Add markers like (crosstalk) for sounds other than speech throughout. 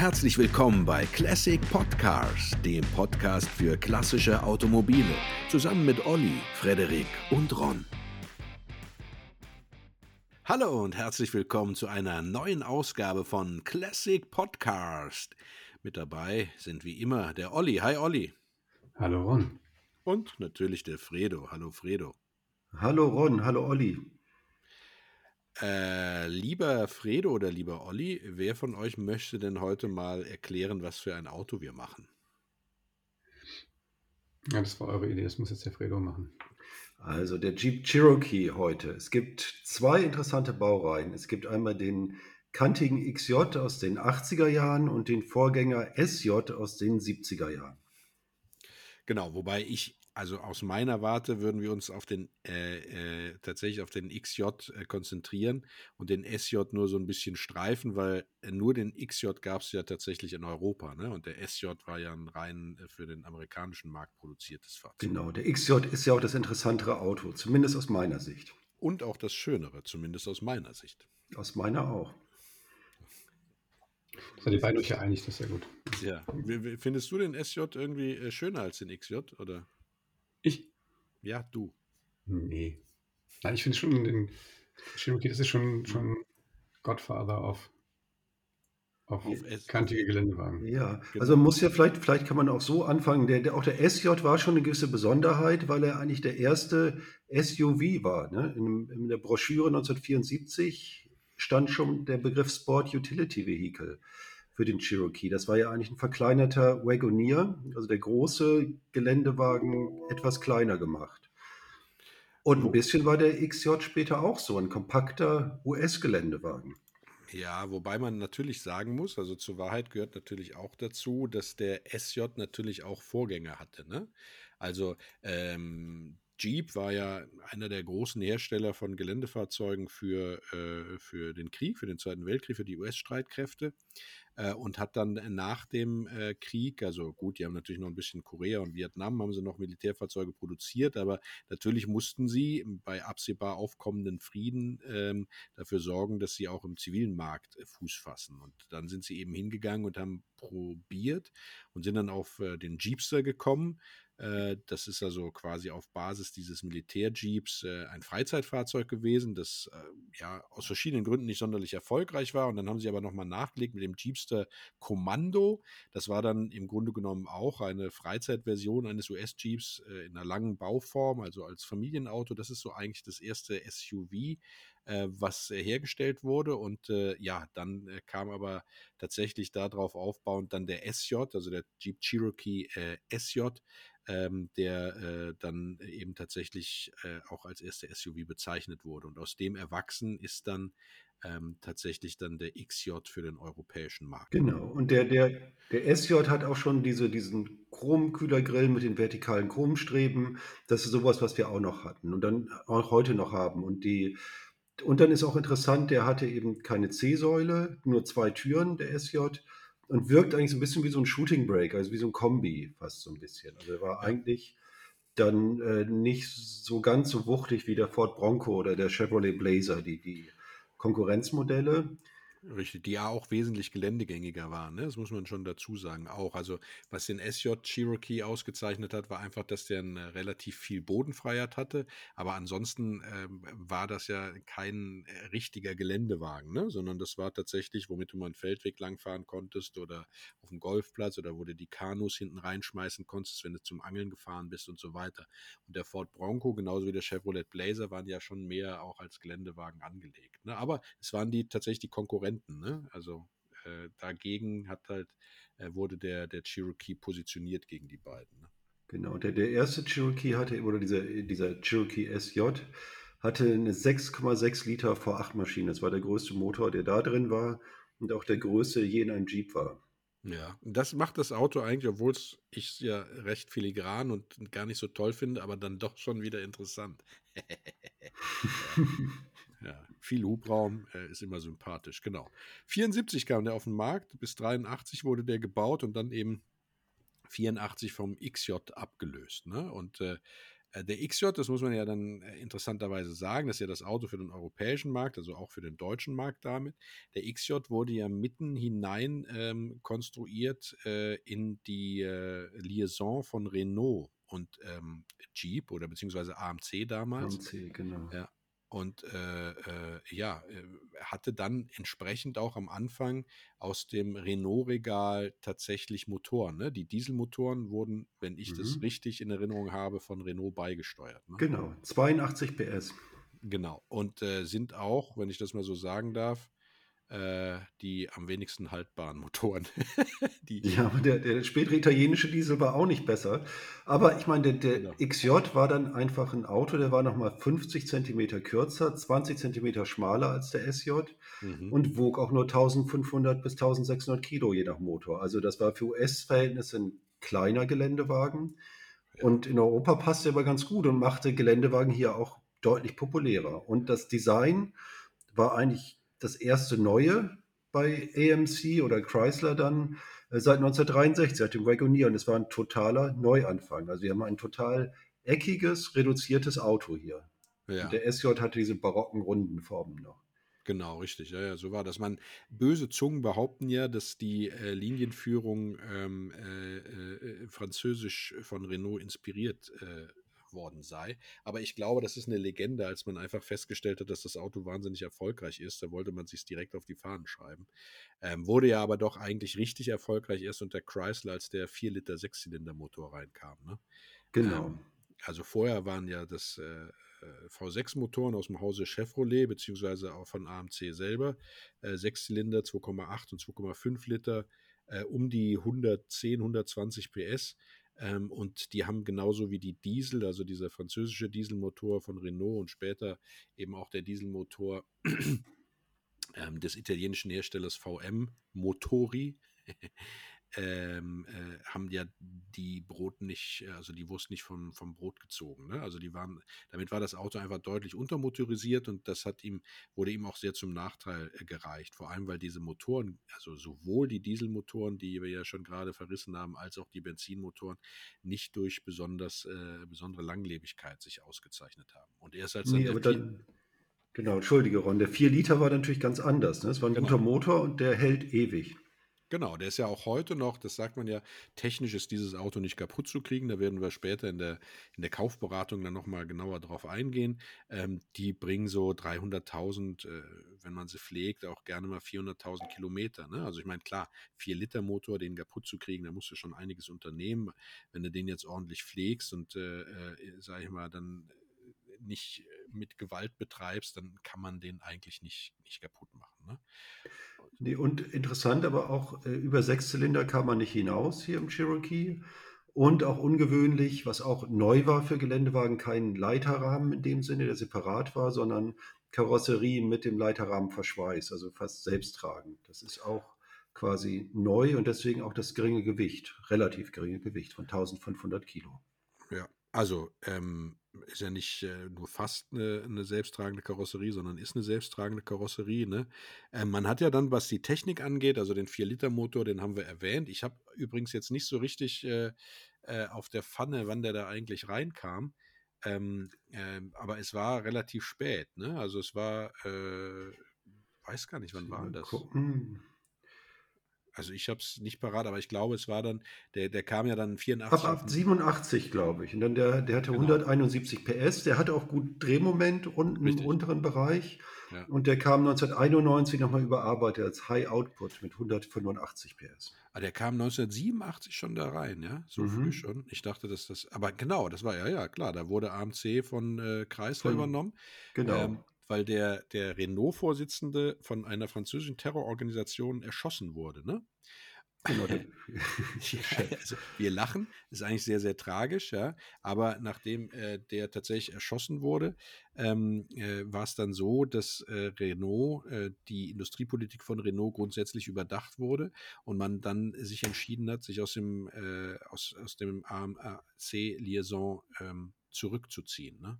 Herzlich willkommen bei Classic Podcars, dem Podcast für klassische Automobile, zusammen mit Olli, Frederik und Ron. Hallo und herzlich willkommen zu einer neuen Ausgabe von Classic Podcast. Mit dabei sind wie immer der Olli. Hi Olli. Hallo Ron. Und natürlich der Fredo. Hallo Fredo. Hallo Ron, hallo Olli. Äh, lieber Fredo oder lieber Olli, wer von euch möchte denn heute mal erklären, was für ein Auto wir machen? Ja, das war eure Idee, das muss jetzt der Fredo machen. Also der Jeep Cherokee heute. Es gibt zwei interessante Baureihen. Es gibt einmal den kantigen XJ aus den 80er Jahren und den Vorgänger SJ aus den 70er Jahren. Genau, wobei ich also aus meiner Warte würden wir uns auf den äh, äh, tatsächlich auf den XJ äh, konzentrieren und den SJ nur so ein bisschen streifen, weil äh, nur den XJ gab es ja tatsächlich in Europa, ne? Und der SJ war ja ein rein äh, für den amerikanischen Markt produziertes Fahrzeug. Genau, der XJ ist ja auch das interessantere Auto, zumindest aus meiner Sicht. Und auch das Schönere, zumindest aus meiner Sicht. Aus meiner auch. Seid ihr beide euch ja einig, das ist ja gut. Ja. Findest du den SJ irgendwie äh, schöner als den XJ, oder? Ich? Ja, du. Nee. Nein, ich finde schon, den Cherokee, das ist schon, schon Godfather auf, auf, auf kantige Geländewagen. Ja, genau. also man muss ja vielleicht, vielleicht kann man auch so anfangen. Der, der, auch der SJ war schon eine gewisse Besonderheit, weil er eigentlich der erste SUV war. Ne? In, in der Broschüre 1974 stand schon der Begriff Sport Utility Vehicle für den Cherokee. Das war ja eigentlich ein verkleinerter Wagonier, also der große Geländewagen etwas kleiner gemacht. Und ein bisschen war der XJ später auch so, ein kompakter US-Geländewagen. Ja, wobei man natürlich sagen muss, also zur Wahrheit gehört natürlich auch dazu, dass der SJ natürlich auch Vorgänger hatte. Ne? Also ähm, Jeep war ja einer der großen Hersteller von Geländefahrzeugen für, äh, für den Krieg, für den Zweiten Weltkrieg, für die US-Streitkräfte äh, und hat dann nach dem äh, Krieg, also gut, die haben natürlich noch ein bisschen Korea und Vietnam, haben sie noch Militärfahrzeuge produziert, aber natürlich mussten sie bei absehbar aufkommenden Frieden ähm, dafür sorgen, dass sie auch im zivilen Markt äh, Fuß fassen. Und dann sind sie eben hingegangen und haben probiert und sind dann auf äh, den Jeepster gekommen das ist also quasi auf Basis dieses Militärjeeps äh, ein Freizeitfahrzeug gewesen, das äh, ja aus verschiedenen Gründen nicht sonderlich erfolgreich war. Und dann haben sie aber nochmal nachgelegt mit dem Jeepster Kommando. Das war dann im Grunde genommen auch eine Freizeitversion eines US-Jeeps in einer langen Bauform, also als Familienauto. Das ist so eigentlich das erste SUV, was hergestellt wurde. Und ja, dann kam aber tatsächlich darauf aufbauend dann der SJ, also der Jeep Cherokee SJ, ähm, der äh, dann eben tatsächlich äh, auch als erster SUV bezeichnet wurde. Und aus dem erwachsen ist dann ähm, tatsächlich dann der XJ für den europäischen Markt. Genau, und der, der, der SJ hat auch schon diese, diesen Chromkühlergrill mit den vertikalen Chromstreben. Das ist sowas, was wir auch noch hatten und dann auch heute noch haben. Und die und dann ist auch interessant, der hatte eben keine C-Säule, nur zwei Türen, der SJ und wirkt eigentlich so ein bisschen wie so ein Shooting Break, also wie so ein Kombi fast so ein bisschen. Also er war eigentlich dann äh, nicht so ganz so wuchtig wie der Ford Bronco oder der Chevrolet Blazer, die, die Konkurrenzmodelle. Richtig, die ja auch wesentlich geländegängiger waren, ne? das muss man schon dazu sagen. Auch, also was den SJ Cherokee ausgezeichnet hat, war einfach, dass der ein, äh, relativ viel Bodenfreiheit hatte. Aber ansonsten ähm, war das ja kein äh, richtiger Geländewagen, ne? sondern das war tatsächlich, womit du mal einen Feldweg langfahren konntest oder auf dem Golfplatz oder wo du die Kanus hinten reinschmeißen konntest, wenn du zum Angeln gefahren bist und so weiter. Und der Ford Bronco, genauso wie der Chevrolet Blazer, waren ja schon mehr auch als Geländewagen angelegt. Ne? Aber es waren die tatsächlich die Konkurrenten Konkurrenten. Ne? Also äh, dagegen hat halt, äh, wurde der, der Cherokee positioniert gegen die beiden. Ne? Genau, der, der erste Cherokee hatte, oder dieser, dieser Cherokee SJ, hatte eine 6,6 Liter V8-Maschine. Das war der größte Motor, der da drin war und auch der größte je in einem Jeep war. Ja, das macht das Auto eigentlich, obwohl ich es ja recht filigran und gar nicht so toll finde, aber dann doch schon wieder interessant. (laughs) ja. Viel Hubraum äh, ist immer sympathisch, genau. 74 kam der auf den Markt, bis 83 wurde der gebaut und dann eben 84 vom XJ abgelöst. Ne? Und äh, Äh, der XJ, das muss man ja dann äh, interessanterweise sagen, das ist ja das Auto für den europäischen Markt, also auch für den deutschen Markt damit. Der XJ wurde ja mitten hinein ähm, konstruiert äh, in die äh, Liaison von Renault und ähm, Jeep oder beziehungsweise AMC damals. AMC, genau. Ja, und äh, äh, ja, äh, hatte dann entsprechend auch am Anfang aus dem Renault-Regal tatsächlich Motoren. Ne? Die Dieselmotoren wurden, wenn ich mhm. das richtig in Erinnerung habe, von Renault beigesteuert. Ne? Genau, 82 PS. Genau. Und äh, sind auch, wenn ich das mal so sagen darf, äh, die am wenigsten haltbaren Motoren. (laughs) ja, aber der, der, spätere italienische Diesel war auch nicht besser. Aber ich meine, der, der genau. XJ war dann einfach ein Auto, der war nochmal 50 Zentimeter kürzer, 20 Zentimeter schmaler als der SJ mhm. und wog auch nur 1500 bis 1600 Kilo je nach Motor. Also das war für US-Verhältnisse ein kleiner Geländewagen. Ja. Und in Europa passte er aber ganz gut und machte Geländewagen hier auch deutlich populärer. Und das Design war eigentlich das erste neue bei AMC oder Chrysler dann äh, seit 1963, seit dem Wagoneer. Und es war ein totaler Neuanfang. Also wir haben ein total eckiges, reduziertes Auto hier. Ja. Und der SJ hatte diese barocken runden Formen noch. Genau, richtig. Ja, ja, so war das. Man böse Zungen behaupten ja, dass die äh, Linienführung ähm, äh, äh, französisch von Renault inspiriert äh, worden sei. Aber ich glaube, das ist eine Legende, als man einfach festgestellt hat, dass das Auto wahnsinnig erfolgreich ist. Da wollte man sich direkt auf die Fahnen schreiben. Ähm, wurde ja aber doch eigentlich richtig erfolgreich erst unter Chrysler, als der 4 Liter Sechszylindermotor reinkam. Ne? Genau. Ähm, also vorher waren ja das äh, äh V6-Motoren aus dem Hause Chevrolet, beziehungsweise auch von AMC selber. Äh, Sechszylinder, 2,8 und 2,5 Liter, äh, um die 110, 120 PS. Ähm, und die haben genauso wie die Diesel, also dieser französische Dieselmotor von Renault und später eben auch der Dieselmotor (clears throat) ähm, des italienischen Herstellers VM Motori, (laughs) ähm, äh, haben ja die Brot nicht, äh, also die Wurst nicht vom, vom Brot gezogen. Ne? Also die waren, damit war das Auto einfach deutlich untermotorisiert und das hat ihm, wurde ihm auch sehr zum Nachteil äh, gereicht. Vor allem, weil diese Motoren, also sowohl die Dieselmotoren, die wir ja schon gerade verrissen haben, als auch die Benzinmotoren nicht durch besonders, äh, besondere Langlebigkeit sich ausgezeichnet haben. Und erst als nee, aber dann, Genau, entschuldige Ron, der 4 Liter war natürlich ganz anders. Ne? Es war ein genau. guter Motor und der hält ewig. Genau, der ist ja auch heute noch, das sagt man ja, technisch ist dieses Auto nicht kaputt zu kriegen. Da werden wir später in der, in der Kaufberatung dann nochmal genauer drauf eingehen. Ähm, die bringen so 300.000, äh, wenn man sie pflegt, auch gerne mal 400.000 Kilometer. Ne? Also ich meine, klar, 4-Liter-Motor, den kaputt zu kriegen, da musst du schon einiges unternehmen. Wenn du den jetzt ordentlich pflegst und, äh, äh, sag ich mal, dann nicht mit Gewalt betreibst, dann kann man den eigentlich nicht, nicht kaputt machen. Ne? Nee, und interessant, aber auch äh, über sechs Zylinder kam man nicht hinaus hier im Cherokee. Und auch ungewöhnlich, was auch neu war für Geländewagen, kein Leiterrahmen in dem Sinne, der separat war, sondern Karosserie mit dem Leiterrahmenverschweiß, also fast selbsttragend. Das ist auch quasi neu und deswegen auch das geringe Gewicht, relativ geringe Gewicht von 1500 Kilo. Ja, also ähm, ist ja nicht äh, nur fast eine, eine, selbsttragende Karosserie, sondern ist eine selbsttragende Karosserie. Ne? Äh, man hat ja dann, was die Technik angeht, also den 4-Liter-Motor, den haben wir erwähnt. Ich habe übrigens jetzt nicht so richtig äh, äh, auf der Pfanne, wann der da eigentlich reinkam. Ähm, ähm aber es war relativ spät. Ne? Also es war, äh, weiß gar nicht, wann war das? Gucken. Also ich habe es nicht parat, aber ich glaube, es war dann, der, der kam ja dann 84. Ab, ab 87, glaube ich. Und dann der, der hatte genau. 171 PS, der hatte auch gut Drehmoment unten Richtig. im unteren Bereich. Ja. Und der kam 1991 nochmal überarbeitet als High Output mit 185 PS. Ah, der kam 1987 schon da rein, ja? So mhm. früh schon. Ich dachte, dass das, aber genau, das war ja, ja, klar, da wurde AMC von äh, Chrysler von, übernommen. Genau. Ähm, weil der, der Renault-Vorsitzende von einer französischen Terrororganisation erschossen wurde. Ne? Genau. (laughs) ja, also wir lachen, ist eigentlich sehr, sehr tragisch, ja. Aber nachdem äh, der tatsächlich erschossen wurde, ähm, äh, war es dann so, dass äh, Renault, äh, die Industriepolitik von Renault grundsätzlich überdacht wurde und man dann sich entschieden hat, sich aus dem, äh, aus, aus dem AMC-Liaison ähm, zurückzuziehen. Ne?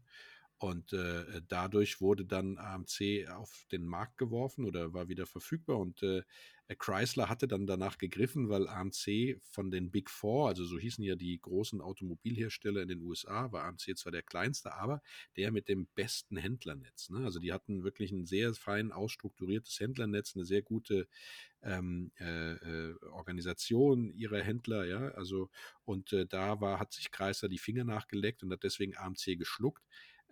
Und äh, dadurch wurde dann AMC auf den Markt geworfen oder war wieder verfügbar. Und äh, Chrysler hatte dann danach gegriffen, weil AMC von den Big Four, also so hießen ja die großen Automobilhersteller in den USA, war AMC zwar der kleinste, aber der mit dem besten Händlernetz. Ne? Also die hatten wirklich ein sehr fein ausstrukturiertes Händlernetz, eine sehr gute ähm, äh, äh, Organisation ihrer Händler, ja, also und äh, da war, hat sich Chrysler die Finger nachgeleckt und hat deswegen AMC geschluckt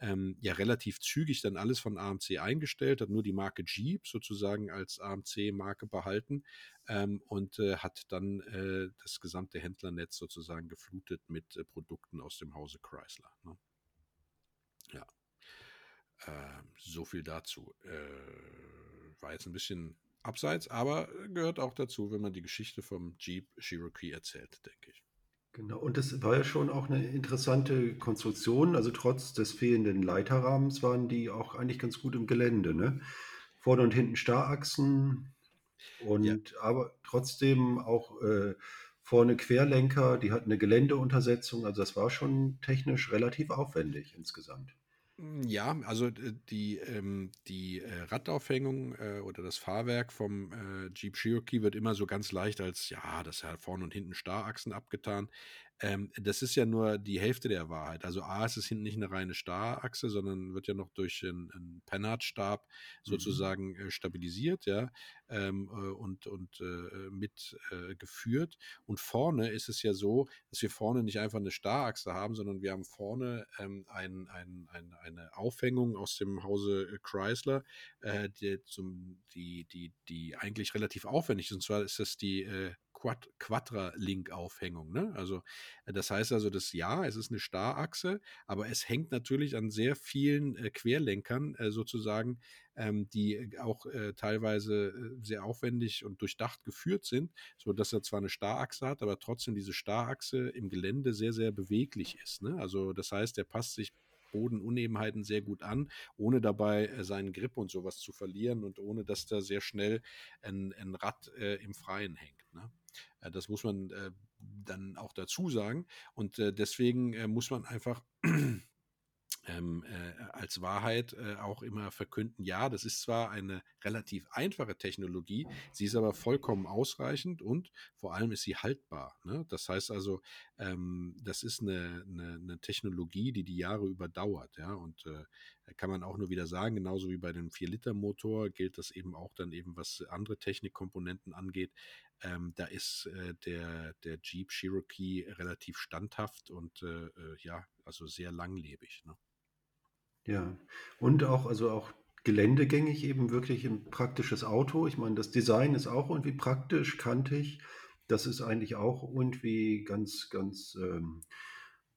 ähm, ja relativ zügig dann alles von AMC eingestellt, hat nur die Marke Jeep sozusagen als AMC-Marke behalten ähm, und äh, hat dann äh, das gesamte Händlernetz sozusagen geflutet mit äh, Produkten aus dem Hause Chrysler. Ne? Ja. Ähm, so viel dazu. Äh, war jetzt ein bisschen abseits, aber gehört auch dazu, wenn man die Geschichte vom Jeep Cherokee erzählt, denke ich. Genau, und das war ja schon auch eine interessante Konstruktion. Also trotz des fehlenden Leiterrahmens waren die auch eigentlich ganz gut im Gelände, ne? Vorne und hinten Starrachsen und aber trotzdem auch äh, vorne Querlenker, die hatten eine Geländeuntersetzung. Also das war schon technisch relativ aufwendig insgesamt. Hm, ja, also die, ähm, die äh, Radaufhängung äh, oder das Fahrwerk vom äh, Jeep Cherokee wird immer so ganz leicht als, ja, das hat vorne und hinten Starrachsen abgetan. Ähm, das ist ja nur die Hälfte der Wahrheit. Also A, ist es hinten nicht eine reine Starrachse, sondern wird ja noch durch einen, einen Pennardstab mhm. sozusagen äh, stabilisiert, ja, ähm, äh, und, und äh, mit äh. Und vorne ist es ja so, dass wir vorne nicht einfach eine Starrachse haben, sondern wir haben vorne ähm, ein, ein, ein, eine Aufhängung aus dem Hause äh, Chrysler, äh, die, zum, die, die, die eigentlich relativ aufwendig ist. Und zwar ist das die Quad Quadra-Link-Aufhängung. Ne? Also äh, das heißt also, das ja, es ist eine Starrachse, aber es hängt natürlich an sehr vielen äh, Querlenkern äh, sozusagen, ähm, die äh, auch äh, teilweise äh, sehr aufwendig und durchdacht geführt sind, so dass er zwar eine Starrachse hat, aber trotzdem diese Starrachse im Gelände sehr sehr beweglich ist. Ne? Also das heißt, er passt sich Bodenunebenheiten sehr gut an, ohne dabei seinen Grip und sowas zu verlieren und ohne dass da sehr schnell ein, ein Rad äh, im Freien hängt. Ne? Äh, das muss man äh, dann auch dazu sagen. Und äh, deswegen muss man einfach (clears throat) ähm, äh, als Wahrheit auch immer verkünden, ja, das ist zwar eine relativ einfache Technologie, sie ist aber vollkommen ausreichend und vor allem ist sie haltbar. Ne? Das heißt also, ähm, das ist eine, eine, eine, Technologie, die die Jahre überdauert. Und kann man auch nur wieder sagen, genauso wie bei dem 4-Liter-Motor gilt das eben auch dann eben, was andere Technikkomponenten angeht. Ähm, da ist äh, der, der Jeep Cherokee relativ standhaft und äh, äh ja, also sehr langlebig. Ne? Ja, und auch, also auch geländegängig eben wirklich ein praktisches Auto. Ich meine, das Design ist auch irgendwie praktisch, kantig. Das ist eigentlich auch irgendwie ganz, ganz ähm,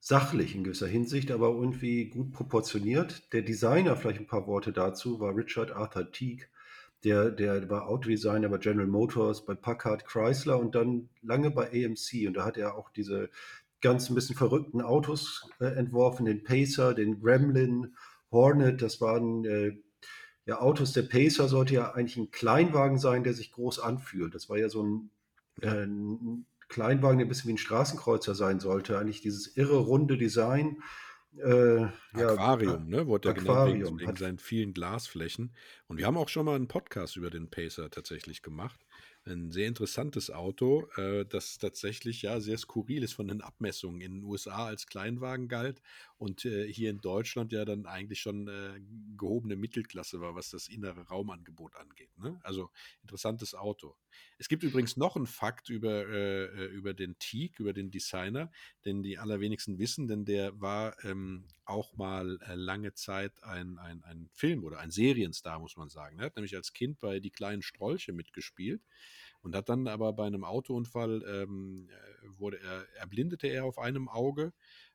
sachlich in gewisser Hinsicht, aber irgendwie gut proportioniert. Der Designer, vielleicht ein paar Worte dazu, war Richard Arthur Teague. Der, der war Autodesigner bei General Motors, bei Packard Chrysler und dann lange bei AMC. Und da hat er auch diese ganz ein bisschen verrückten Autos äh, entworfen, den Pacer, den Gremlin Hornet, das waren äh, ja Autos. Der Pacer sollte ja eigentlich ein Kleinwagen sein, der sich groß anfühlt. Das war ja so ein, äh, ein Kleinwagen, der ein bisschen wie ein Straßenkreuzer sein sollte. Eigentlich dieses irre runde Design. Äh, Aquarium, ja, ne? Wurde der Aquarium genannt wegen, wegen seinen vielen Glasflächen. Und wir haben auch schon mal einen Podcast über den Pacer tatsächlich gemacht ein sehr interessantes Auto, äh, das tatsächlich ja sehr skurril ist von den Abmessungen. In den USA als Kleinwagen galt und äh, hier in Deutschland ja dann eigentlich schon äh, gehobene Mittelklasse war, was das innere Raumangebot angeht. Ne? Also interessantes Auto. Es gibt übrigens noch einen Fakt über, äh, äh, über den Teak, über den Designer, den die allerwenigsten wissen, denn der war ähm, auch mal äh, lange Zeit ein, ein, ein Film oder ein Serienstar, muss man sagen. Er hat nämlich als Kind bei Die kleinen Strolche mitgespielt und hat dann aber bei einem Autounfall ähm, äh, wurde er, erblindete er auf einem Auge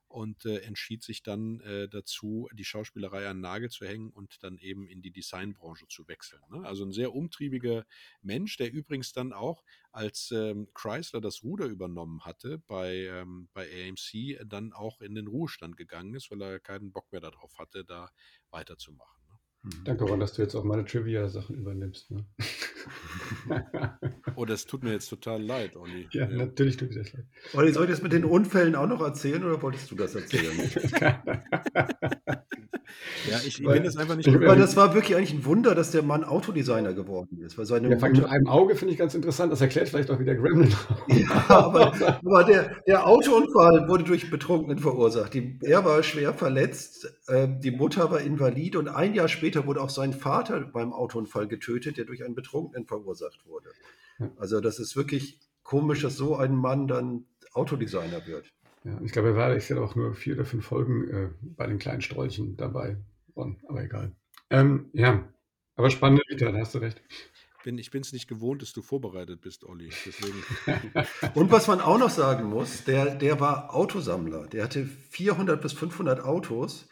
und äh, entschied sich dann äh, dazu, die Schauspielerei an den Nagel zu hängen und dann eben in die Designbranche zu wechseln. Ne? Also ein sehr umtriebiger Mensch, der übrigens dann auch, als ähm, Chrysler das Ruder übernommen hatte bei, ähm, bei AMC, dann auch in den Ruhestand gegangen ist, weil er keinen Bock mehr darauf hatte, da weiterzumachen. Mhm. Danke, Ron, dass du jetzt auch meine Trivia-Sachen übernimmst. Ne? (laughs) oh, das tut mir jetzt total leid, Olli. Ja, ja. natürlich tut mir das leid. Olli, soll ich das mit den Unfällen auch noch erzählen oder wolltest du das erzählen? (laughs) Ja, ich, bin das einfach nicht. Aber das war wirklich eigentlich ein Wunder, dass der Mann Autodesigner geworden ist. Weil seine ja, mit einem Auge finde ich ganz interessant. Das erklärt vielleicht auch wieder Gremlin. (laughs) ja, aber, aber der, der, Autounfall wurde durch Betrunkenen verursacht. Die, er war schwer verletzt, die Mutter war invalid und ein Jahr später wurde auch sein Vater beim Autounfall getötet, der durch einen Betrunkenen verursacht wurde. Also das ist wirklich komisch, dass so ein Mann dann Autodesigner wird. Ja, ich glaube, er war ich auch nur vier oder fünf Folgen äh, bei den kleinen Strolchen dabei. aber egal. Ähm, ja, aber spannende Vita, da hast du recht. Bin, ich bin es nicht gewohnt, dass du vorbereitet bist, Olli. Deswegen. (laughs) Und was man auch noch sagen muss, der, der war Autosammler. Der hatte 400 bis 500 Autos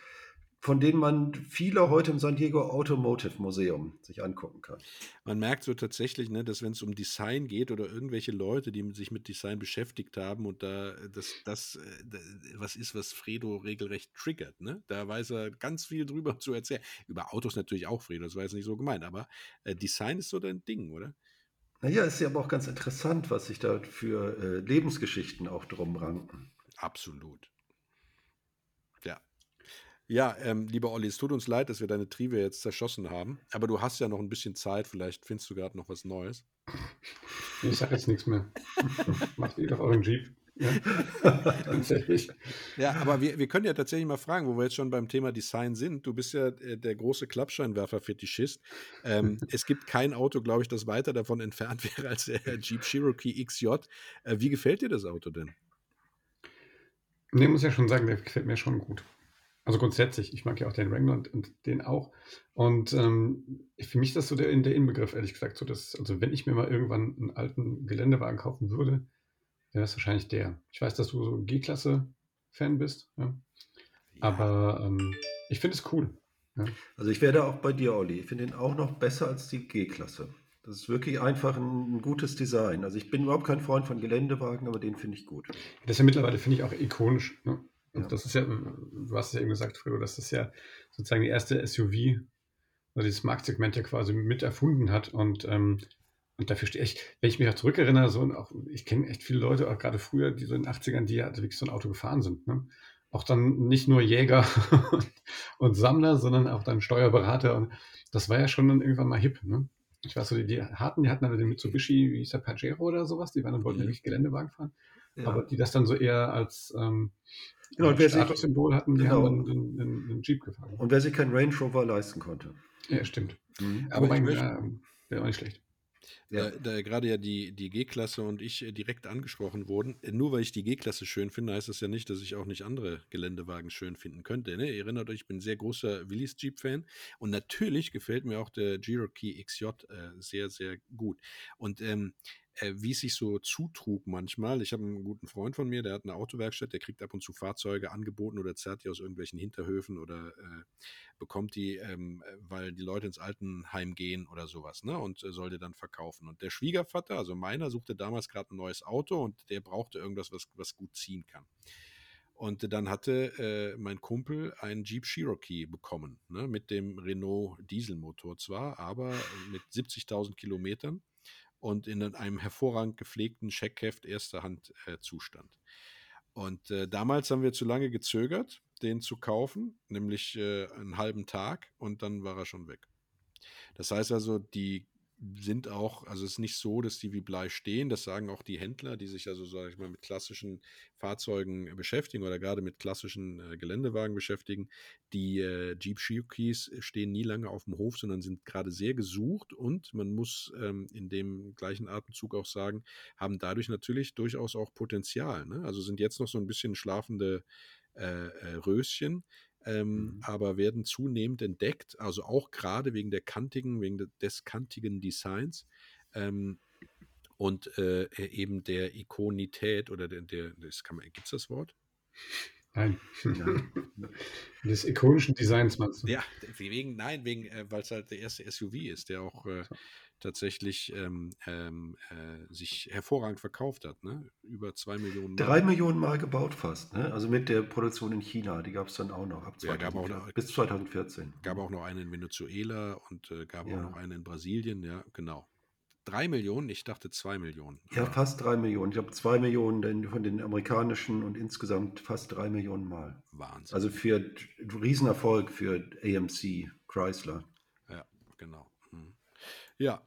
von denen man viele heute im San Diego Automotive Museum sich angucken kann. Man merkt so tatsächlich, ne, dass wenn es um Design geht oder irgendwelche Leute, die sich mit Design beschäftigt haben und da das, das äh, was ist, was Fredo regelrecht triggert, ne? Da weiß er ganz viel drüber (laughs) zu erzählen. Über Autos natürlich auch, Fredo, das war jetzt nicht so gemeint, aber äh, Design ist so dein Ding, oder? Naja, ist ja aber auch ganz interessant, was sich da für äh, Lebensgeschichten auch drum ranken. Absolut. Ja, ähm, lieber Olli, es tut uns leid, dass wir deine Trivia jetzt zerschossen haben. Aber du hast ja noch ein bisschen Zeit. Vielleicht findest du gerade noch was Neues. Ich sage jetzt nichts mehr. (laughs) Macht ihr doch euren Jeep. Ja, (laughs) tatsächlich. Ja, aber wir, wir können ja tatsächlich mal fragen, wo wir jetzt schon beim Thema Design sind. Du bist ja äh, der große Klappscheinwerfer-Fetischist. Ähm, (laughs) es gibt kein Auto, glaube ich, das weiter davon entfernt wäre als der Jeep Cherokee XJ. Äh, wie gefällt dir das Auto denn? Nee, muss ja schon sagen, der gefällt mir schon gut. Also grundsätzlich, ich mag ja auch den Wrangler und, und den auch. Und ähm, für mich ist das so der, der Inbegriff, ehrlich gesagt. So dass, also wenn ich mir mal irgendwann einen alten Geländewagen kaufen würde, wäre das wahrscheinlich der. Ich weiß, dass du so G-Klasse-Fan bist. Ja. Ja. Aber ähm, ich finde es cool. Ja. Also ich werde auch bei dir, Olli. Ich finde ihn auch noch besser als die G-Klasse. Das ist wirklich einfach ein, ein, gutes Design. Also ich bin überhaupt kein Freund von Geländewagen, aber den finde ich gut. Das ist ja mittlerweile, finde ich, auch ikonisch. Ne? Und das ist ja, du hast es ja eben gesagt, Fredo, dass das ja sozusagen die erste SUV oder dieses Marktsegment ja quasi mit erfunden hat. Und, ähm, und dafür stehe ich, wenn ich mich auch zurückerinnere, so, auch, ich kenne echt viele Leute, auch gerade früher, die so in den 80ern, die ja wirklich so ein Auto gefahren sind. Ne? Auch dann nicht nur Jäger (laughs) und Sammler, sondern auch dann Steuerberater. Und das war ja schon dann irgendwann mal hip. Ne? Ich weiß so, die, die hatten, die hatten dann den Mitsubishi, wie hieß der, Pajero oder sowas, die waren dann wollten mhm. nämlich Geländewagen fahren. Ja. Aber die das dann so eher als ähm, Genau, und wer Statussymbol hatten, die genau. haben einen, einen, einen, Jeep gefahren. Und wer sich keinen Range Rover leisten konnte. Ja, stimmt. Mhm. Aber mein, äh, wäre auch nicht schlecht. Ja. Da, da gerade ja die, die G-Klasse und ich äh, direkt angesprochen wurden, äh, nur weil ich die G-Klasse schön finde, heißt das ja nicht, dass ich auch nicht andere Geländewagen schön finden könnte. Ne? Ihr erinnert euch, ich bin ein sehr großer Willys Jeep-Fan und natürlich gefällt mir auch der Cherokee XJ äh, sehr, sehr gut. Und ähm, äh, wie es sich so zutrug manchmal. Ich habe einen guten Freund von mir, der hat eine Autowerkstatt, der kriegt ab und zu Fahrzeuge angeboten oder zerrt die aus irgendwelchen Hinterhöfen oder äh, bekommt die, ähm, weil die Leute ins Altenheim gehen oder sowas, ne? Und äh, soll die dann verkaufen. Und der Schwiegervater, also meiner, suchte damals gerade ein neues Auto und der brauchte irgendwas, was, was gut ziehen kann. Und dann hatte äh, mein Kumpel einen Jeep Cherokee bekommen, ne, mit dem Renault Dieselmotor zwar, aber mit 70.000 Kilometern und in einem hervorragend gepflegten Scheckheft erster Hand äh, Zustand. Und äh, damals haben wir zu lange gezögert, den zu kaufen, nämlich äh, einen halben Tag und dann war er schon weg. Das heißt also, die sind auch, also es ist nicht so, dass die wie Blei stehen. Das sagen auch die Händler, die sich also, sage ich mal, mit klassischen Fahrzeugen beschäftigen oder gerade mit klassischen äh, Geländewagen beschäftigen. Die äh, Jeep Cherokees stehen nie lange auf dem Hof, sondern sind gerade sehr gesucht und man muss ähm, in dem gleichen Atemzug auch sagen, haben dadurch natürlich durchaus auch Potenzial. Ne? Also sind jetzt noch so ein bisschen schlafende äh, äh Röschen, ähm, mhm. aber werden zunehmend entdeckt, also auch gerade wegen der kantigen, wegen des kantigen Designs ähm, und äh, e, eben der Ikonität oder der, der das kann man, gibt's das Wort? Nein. (laughs) Des ikonischen Designs meinst du? Ja, wegen, nein, wegen, äh, weil es halt der erste SUV ist, der auch äh, tatsächlich ähm, ähm, äh, sich hervorragend verkauft hat. Ne? Über zwei Millionen Mal. Drei Millionen Mal gebaut fast. Ne? Also mit der Produktion in China, die gab es dann auch noch ab 2000, ja, auch noch, bis 2014. Gab auch noch eine in Venezuela und äh, gab ja. auch noch eine in Brasilien, ja, genau. Drei Millionen? Ich dachte zwei Millionen. Ja, fast drei Millionen. Ich glaube, zwei Millionen von den amerikanischen und insgesamt fast drei Millionen Mal. Wahnsinn. Also für Riesenerfolg für AMC, Chrysler. Ja, genau. Mhm. Ja.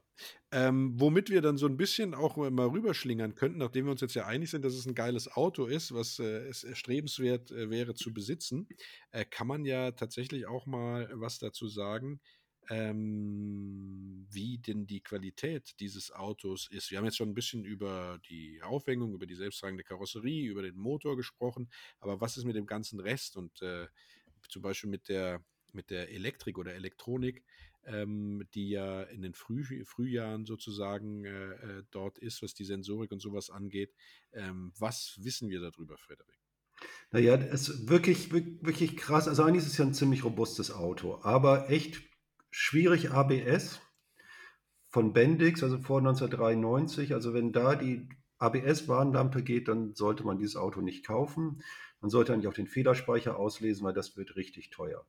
Ähm, womit wir dann so ein bisschen auch mal rüberschlingern könnten, nachdem wir uns jetzt ja einig sind, dass es ein geiles Auto ist, was äh, es erstrebenswert äh, wäre zu besitzen, äh, kann man ja tatsächlich auch mal was dazu sagen, ähm, wie denn die Qualität dieses Autos ist. Wir haben jetzt schon ein bisschen über die Aufhängung, über die selbsttragende Karosserie, über den Motor gesprochen, aber was ist mit dem ganzen Rest und äh, zum Beispiel mit der, mit der Elektrik oder Elektronik, ähm, die ja in den Früh, Frühjahren sozusagen äh, äh, dort ist, was die Sensorik und sowas angeht. Ähm, was wissen wir darüber, Frederik? Naja, es ist wirklich, wirk- wirklich krass. Also eigentlich ist es ja ein ziemlich robustes Auto, aber echt schwierig ABS von Bendix, also vor 1993. Also wenn da die ABS-Warnlampe geht, dann sollte man dieses Auto nicht kaufen. Man sollte eigentlich auch den Federspeicher auslesen, weil das wird richtig teuer.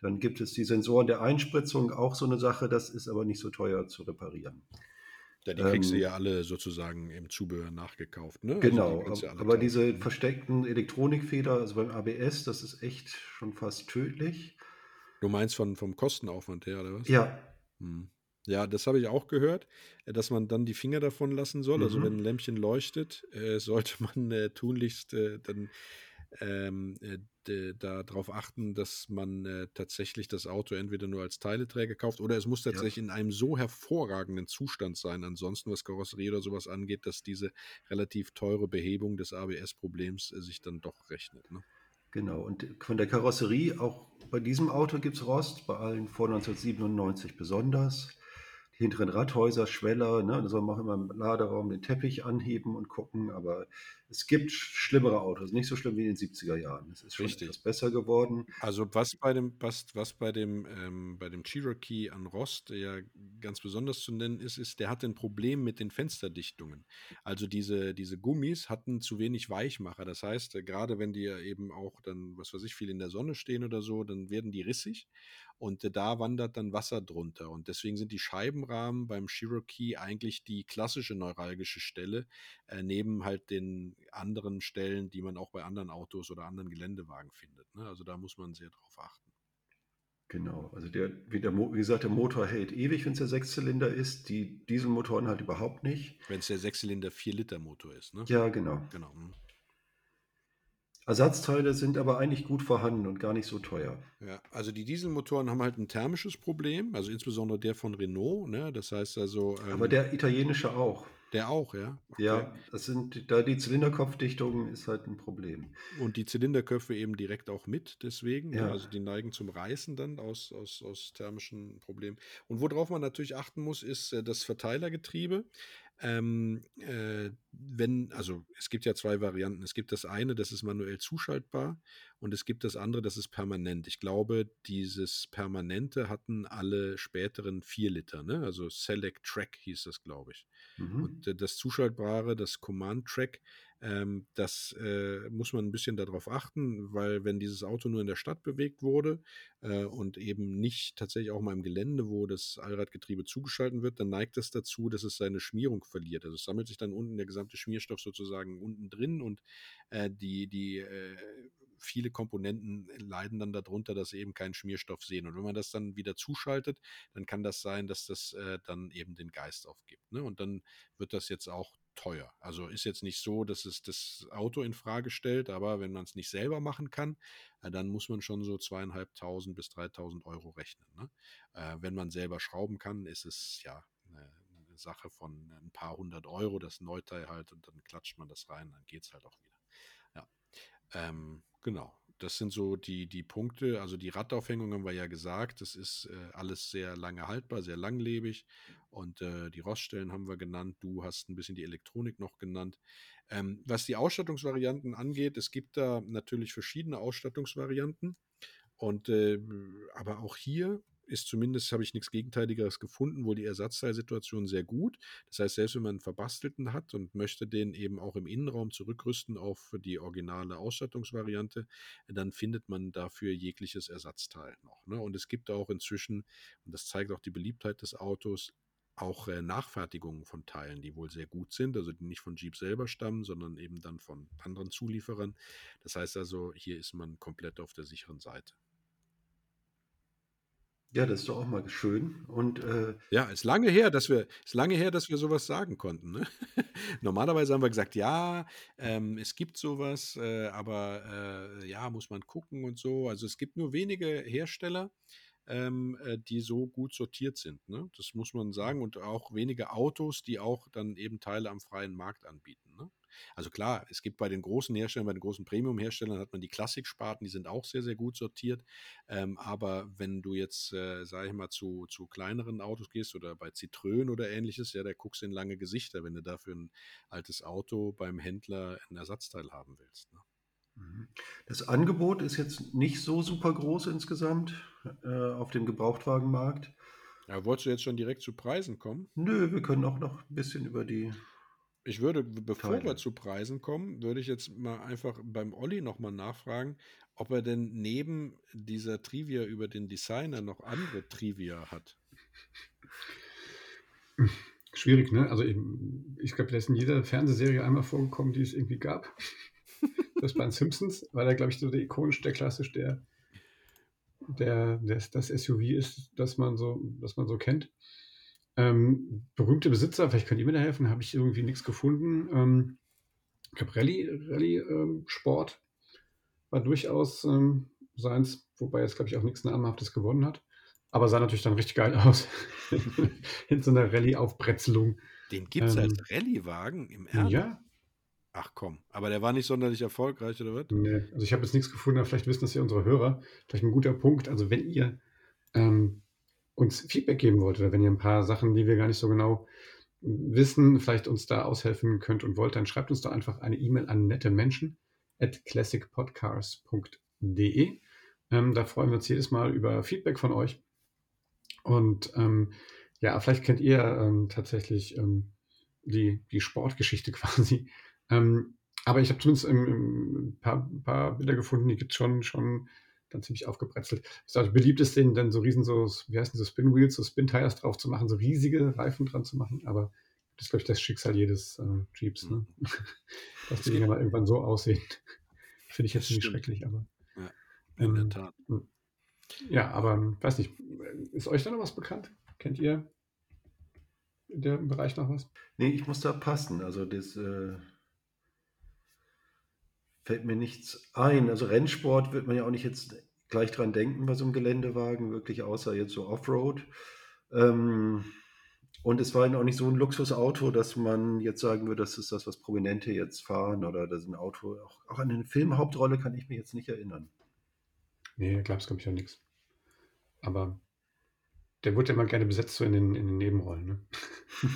Dann gibt es die Sensoren der Einspritzung, auch so eine Sache, das ist aber nicht so teuer zu reparieren. Ja, die kriegst du Ähm, ja alle sozusagen im Zubehör nachgekauft, ne? Also Genau, die du ja ab- alle aber kaufen. diese Mhm. versteckten Elektronikfeder, also beim ABS, das ist echt schon fast tödlich. Du meinst von, vom Kostenaufwand her, oder was? Ja, Hm. Ja, das habe ich auch gehört, äh, dass man dann die Finger davon lassen soll. Also wenn mhm. ein Lämpchen leuchtet, äh, (laughs) sollte man äh, tunlichst dann ähm, äh, darauf achten, dass man äh, tatsächlich das Auto entweder nur als Teileträger kauft oder es muss ja, tatsächlich in einem so hervorragenden Zustand sein, ansonsten was Karosserie oder sowas angeht, dass diese relativ teure Behebung des ABS-Problems äh, sich dann doch rechnet. Ne? genau. Und von der Karosserie, auch bei diesem Auto gibt es Rost, bei allen vor 1997 besonders. Hinteren Radhäuser, Schweller, ne, da soll man auch immer im Laderaum den Teppich anheben und gucken, aber es gibt sch- schlimmere Autos, nicht so schlimm wie in den 70er Jahren. Es ist schon etwas besser geworden. Also was bei dem, was, was bei dem, ähm, bei dem Cherokee an Rost ja ganz besonders zu nennen ist, ist, der hatte ein Problem mit den Fensterdichtungen. Also diese, diese Gummis hatten zu wenig Weichmacher. Das heißt, äh, gerade wenn die ja eben auch dann, was weiß ich, viel in der Sonne stehen oder so, dann werden die rissig und äh, da wandert dann Wasser drunter. Und deswegen sind die Scheibenrahmen beim Cherokee eigentlich die klassische neuralgische Stelle, äh, neben halt den anderen Stellen, die man auch bei anderen Autos oder anderen Geländewagen findet. Ne? Also da muss man sehr drauf achten. Genau, also der, wie, der, wie gesagt, der Motor hält ewig, wenn es der Sechszylinder ist. Die Dieselmotoren halt überhaupt nicht. Wenn es der Sechszylinder 4-Liter-Motor ist, ne? Ja, genau. Genau. Ersatzteile sind aber eigentlich gut vorhanden und gar nicht so teuer. Ja, also die Dieselmotoren haben halt ein thermisches Problem, also insbesondere der von Renault, ne? Das heißt also, Aber ähm, der italienische auch. der auch, ja. Okay. Ja, das sind, da die Zylinderkopfdichtung ist halt ein Problem. Und die Zylinderköpfe eben direkt auch mit, deswegen. Ne? Ja, Also die neigen zum Reißen dann aus, aus, aus thermischen Problemen. Und worauf man natürlich achten muss, ist äh, das Verteilergetriebe. Ähm, äh, wenn, also es gibt ja zwei Varianten. Es gibt das eine, das ist manuell zuschaltbar und es gibt das andere, das ist permanent. Ich glaube, dieses Permanente hatten alle späteren 4 Liter, ne? Also Select Track hieß das, glaube ich. mhm. Und äh, das Zuschaltbare, das Command Track, ähm, das äh, muss man ein bisschen darauf achten, weil wenn dieses Auto nur in der Stadt bewegt wurde äh, und eben nicht tatsächlich auch mal im Gelände, wo das Allradgetriebe zugeschalten wird, dann neigt das dazu, dass es seine Schmierung verliert. Also es sammelt sich dann unten der gesamte Schmierstoff sozusagen unten drin und äh, die, die äh, viele Komponenten leiden dann darunter, dass sie eben keinen Schmierstoff sehen. Und wenn man das dann wieder zuschaltet, dann kann das sein, dass das äh, dann eben den Geist aufgibt. Ne? Und dann wird das jetzt auch teuer. Also ist jetzt nicht so, dass es das Auto in Frage stellt, aber wenn man es nicht selber machen kann, äh, dann muss man schon so zweieinhalbtausend bis dreitausend Euro rechnen. Ne? Äh, wenn man selber schrauben kann, ist es ja eine Sache von ein paar hundert Euro, das Neuteil halt, und dann klatscht man das rein, dann geht es halt auch wieder. Ja, ähm, genau. Das sind so die, die Punkte. Also die Radaufhängung haben wir ja gesagt. Das ist äh, alles sehr lange haltbar, sehr langlebig. Und äh, die Roststellen haben wir genannt. Du hast ein bisschen die Elektronik noch genannt. Ähm, was die Ausstattungsvarianten angeht, es gibt da natürlich verschiedene Ausstattungsvarianten. Und äh, aber auch hier ist zumindest, habe ich nichts Gegenteiligeres gefunden, wohl die Ersatzteilsituation sehr gut. Das heißt, selbst wenn man einen verbastelten hat und möchte den eben auch im Innenraum zurückrüsten auf die originale Ausstattungsvariante, dann findet man dafür jegliches Ersatzteil noch. Ne? Und es gibt auch inzwischen, und das zeigt auch die Beliebtheit des Autos, auch äh, Nachfertigungen von Teilen, die wohl sehr gut sind, also die nicht von Jeep selber stammen, sondern eben dann von anderen Zulieferern. Das heißt also, hier ist man komplett auf der sicheren Seite. Ja, das ist doch auch mal schön. Und äh, Ja, ist lange her, dass wir, ist lange her, dass wir sowas sagen konnten. Ne? (laughs) Normalerweise haben wir gesagt, ja, ähm, es gibt sowas, äh, aber äh, ja, muss man gucken und so. Also es gibt nur wenige Hersteller, ähm, äh, die so gut sortiert sind. Ne? Das muss man sagen. Und auch wenige Autos, die auch dann eben Teile am freien Markt anbieten. Ne? Also klar, es gibt bei den großen Herstellern, bei den großen Premium-Herstellern hat man die Klassik-Sparten, die sind auch sehr, sehr gut sortiert. Ähm, aber wenn du jetzt, äh, sage ich mal, zu, zu kleineren Autos gehst oder bei Citroën oder ähnliches, ja, da guckst du in lange Gesichter, wenn du dafür ein altes Auto beim Händler ein Ersatzteil haben willst. Ne? Mhm. Das Angebot ist jetzt nicht so super groß insgesamt äh, auf dem Gebrauchtwagenmarkt. Ja, wolltest du jetzt schon direkt zu Preisen kommen? Nö, wir können auch noch ein bisschen über die. Ich würde, bevor Teile. wir zu Preisen kommen, würde ich jetzt mal einfach beim Olli nochmal nachfragen, ob er denn neben dieser Trivia über den Designer noch andere Trivia hat. Schwierig, ne? Also ich, ich glaube, der ist in jeder Fernsehserie einmal vorgekommen, die es irgendwie gab. Das bei den Simpsons, weil er, glaube ich, so der ikonisch, der klassisch, der, der, der das SUV ist, das man so, das man so kennt. Ähm, berühmte Besitzer, vielleicht könnt ihr mir da helfen, habe ich irgendwie nichts gefunden. Ähm, ich glaube, Rallye, Rallye ähm, Sport war durchaus ähm, seins, wobei jetzt, glaube ich, auch nichts Namhaftes gewonnen hat. Aber sah natürlich dann richtig geil (laughs) aus. In so einer Rallye-Aufbretzelung. Den gibt es Ähm, als Rallye-Wagen im Ernst? Ja, Ach komm, aber der war nicht sonderlich erfolgreich, oder was? Nee, also ich habe jetzt nichts gefunden, aber vielleicht wissen das ja unsere Hörer. Vielleicht ein guter Punkt. Also wenn ihr ähm, uns Feedback geben wollt oder wenn ihr ein paar Sachen, die wir gar nicht so genau wissen, vielleicht uns da aushelfen könnt und wollt, dann schreibt uns doch einfach eine E-Mail an nette Menschen at classicpodcast.de. Ähm, da freuen wir uns jedes Mal über Feedback von euch. Und ähm, ja, vielleicht kennt ihr ähm, tatsächlich ähm, die, die Sportgeschichte (laughs) quasi. Ähm, aber ich habe zumindest ein, paar, paar Bilder gefunden, die gibt es schon, schon dann ziemlich aufgebrezelt. Ich also beliebt ist denen dann so riesen, so, wie heißen die, so Spin Wheels, so Spin Tires drauf zu machen, so riesige Reifen dran zu machen, aber das ist, glaube ich, das Schicksal jedes äh, Jeeps, ne? (laughs) dass die Dinger mal irgendwann so aussehen. (laughs) Finde ich jetzt nicht schrecklich, aber Ja, in der ähm, Tat. ja, aber ähm, weiß nicht, ist euch da noch was bekannt? Kennt ihr in dem Bereich noch was? Nee, ich muss da passen. Also das äh, fällt mir nichts ein. Also Rennsport wird man ja auch nicht jetzt gleich dran denken bei so einem Geländewagen, wirklich außer jetzt so Offroad. Ähm, und es war auch nicht so ein Luxusauto, dass man jetzt sagen würde, das ist das, was Prominente jetzt fahren oder das ist ein Auto. Auch, auch an eine Filmhauptrolle kann ich mich jetzt nicht erinnern. Nee, glaub's, glaube ich, auch nichts. Aber der wurde ja immer gerne besetzt so in den, in den Nebenrollen, ne? (laughs)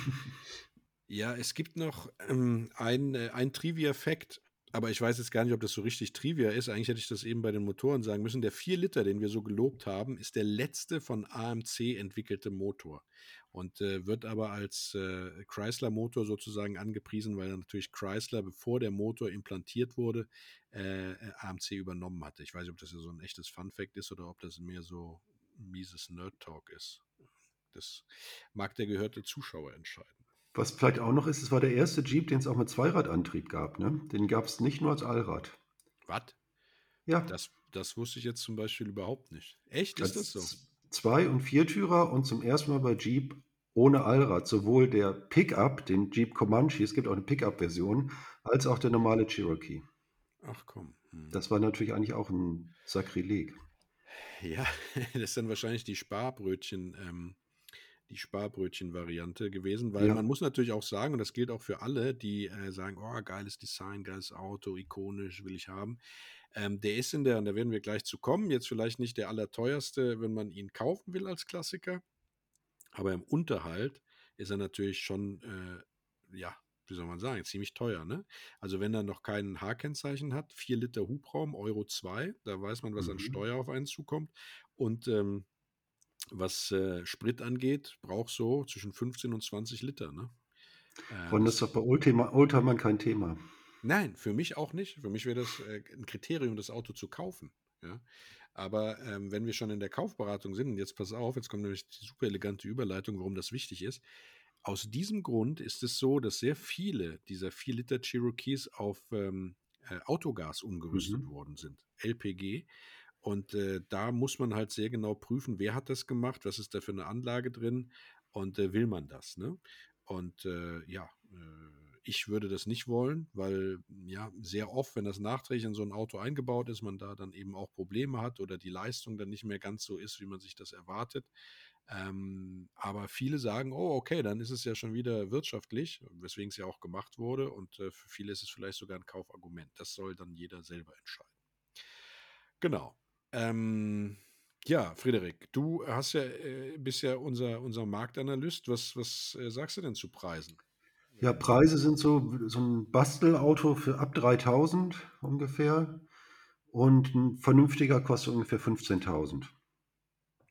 Ja, es gibt noch ähm, ein, äh, ein Trivia-Fact, aber ich weiß jetzt gar nicht, ob das so richtig Trivia ist. Eigentlich hätte ich das eben bei den Motoren sagen müssen. Der 4 Liter, den wir so gelobt haben, ist der letzte von AMC entwickelte Motor und äh, wird aber als äh, Chrysler-Motor sozusagen angepriesen, weil natürlich Chrysler, bevor der Motor implantiert wurde, äh, äh, AMC übernommen hatte. Ich weiß nicht, ob das ja so ein echtes Fun-Fact ist oder ob das mehr so mieses Nerd-Talk ist. Das mag der gehörte Zuschauer entscheiden. Was vielleicht auch noch ist, es war der erste Jeep, den es auch mit Zweiradantrieb gab. Ne? Den gab es nicht nur als Allrad. Was? Ja, Das, das wusste ich jetzt zum Beispiel überhaupt nicht. Echt? Ist das so? als Zwei- und Viertürer und zum ersten Mal bei Jeep ohne Allrad. Sowohl der Pickup, den Jeep Comanche, es gibt auch eine Pickup-Version, als auch der normale Cherokee. Ach komm. Hm. Das war natürlich eigentlich auch ein Sakrileg. Ja, (laughs) das dann wahrscheinlich die Sparbrötchen, ähm, die Sparbrötchen-Variante gewesen, weil Ja. man muss natürlich auch sagen, und das gilt auch für alle, die äh, sagen, oh, geiles Design, geiles Auto, ikonisch, will ich haben. Ähm, der ist in der, und da werden wir gleich zu kommen, jetzt vielleicht nicht der allerteuerste, wenn man ihn kaufen will als Klassiker, aber im Unterhalt ist er natürlich schon, äh, ja, wie soll man sagen, ziemlich teuer, ne? Also wenn er noch kein H-Kennzeichen hat, 4 Liter Hubraum, Euro 2, da weiß man, was an Mhm. Steuer auf einen zukommt. Und ähm, was äh, Sprit angeht, braucht so zwischen 15 und 20 Liter, ne? Äh, Und das ist doch bei Oldtimer, Oldtimern kein Thema. nein, für mich auch nicht. Für mich wäre das äh, ein Kriterium, das Auto zu kaufen. Ja? Aber ähm, wenn wir schon in der Kaufberatung sind, und jetzt pass auf, jetzt kommt nämlich die super elegante Überleitung, warum das wichtig ist. Aus diesem Grund ist es so, dass sehr viele dieser 4 Liter Cherokees auf ähm, äh, Autogas umgerüstet Mhm. worden sind, LPG. Und äh, da muss man halt sehr genau prüfen, wer hat das gemacht, was ist da für eine Anlage drin und äh, will man das. Ne? Und äh, ja, äh, ich würde das nicht wollen, weil ja sehr oft, wenn das nachträglich in so ein Auto eingebaut ist, man da dann eben auch Probleme hat oder die Leistung dann nicht mehr ganz so ist, wie man sich das erwartet. Ähm, aber viele sagen, oh, okay, dann ist es ja schon wieder wirtschaftlich, weswegen es ja auch gemacht wurde. Und äh, für viele ist es vielleicht sogar ein Kaufargument. Das soll dann jeder selber entscheiden. Genau. Ähm, ja, Friederik, du hast ja, äh, bist ja unser, unser Marktanalyst. Was, was äh, sagst du denn zu Preisen? Ja, Preise sind so, so ein Bastelauto für ab 3000 ungefähr und ein vernünftiger kostet ungefähr 15.000.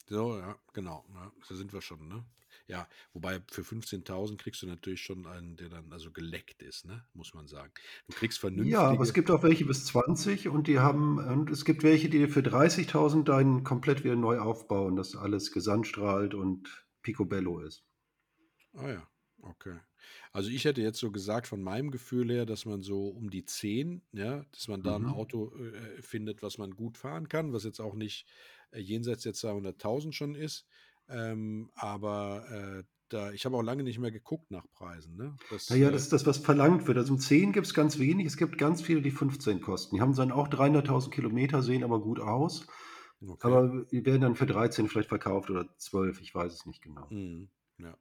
So, ja, genau. Ja, da sind wir schon, ne? Ja, wobei für 15.000 kriegst du natürlich schon einen, der dann also geleckt ist, ne? Muss man sagen. Du kriegst vernünftige. Ja, aber es gibt auch welche bis 20 und die haben, und es gibt welche, die für 30.000 deinen komplett wieder neu aufbauen, dass alles gesandstrahlt und picobello ist. Ah ja, okay. Also ich hätte jetzt so gesagt, von meinem Gefühl her, dass man so um die 10, ja, dass man da ein Mhm. Auto äh, findet, was man gut fahren kann, was jetzt auch nicht äh, jenseits der 200.000 schon ist. Ähm, aber äh, da, ich habe auch lange nicht mehr geguckt nach Preisen. Ne? Das, Naja, äh, das ist das, was verlangt wird. Also um 10 gibt es ganz wenig. Es gibt ganz viele, die 15 kosten. Die haben dann auch 300.000 Kilometer, sehen aber gut aus. okay. Aber die werden dann für 13 vielleicht verkauft oder 12, ich weiß es nicht genau. Mhm, ja.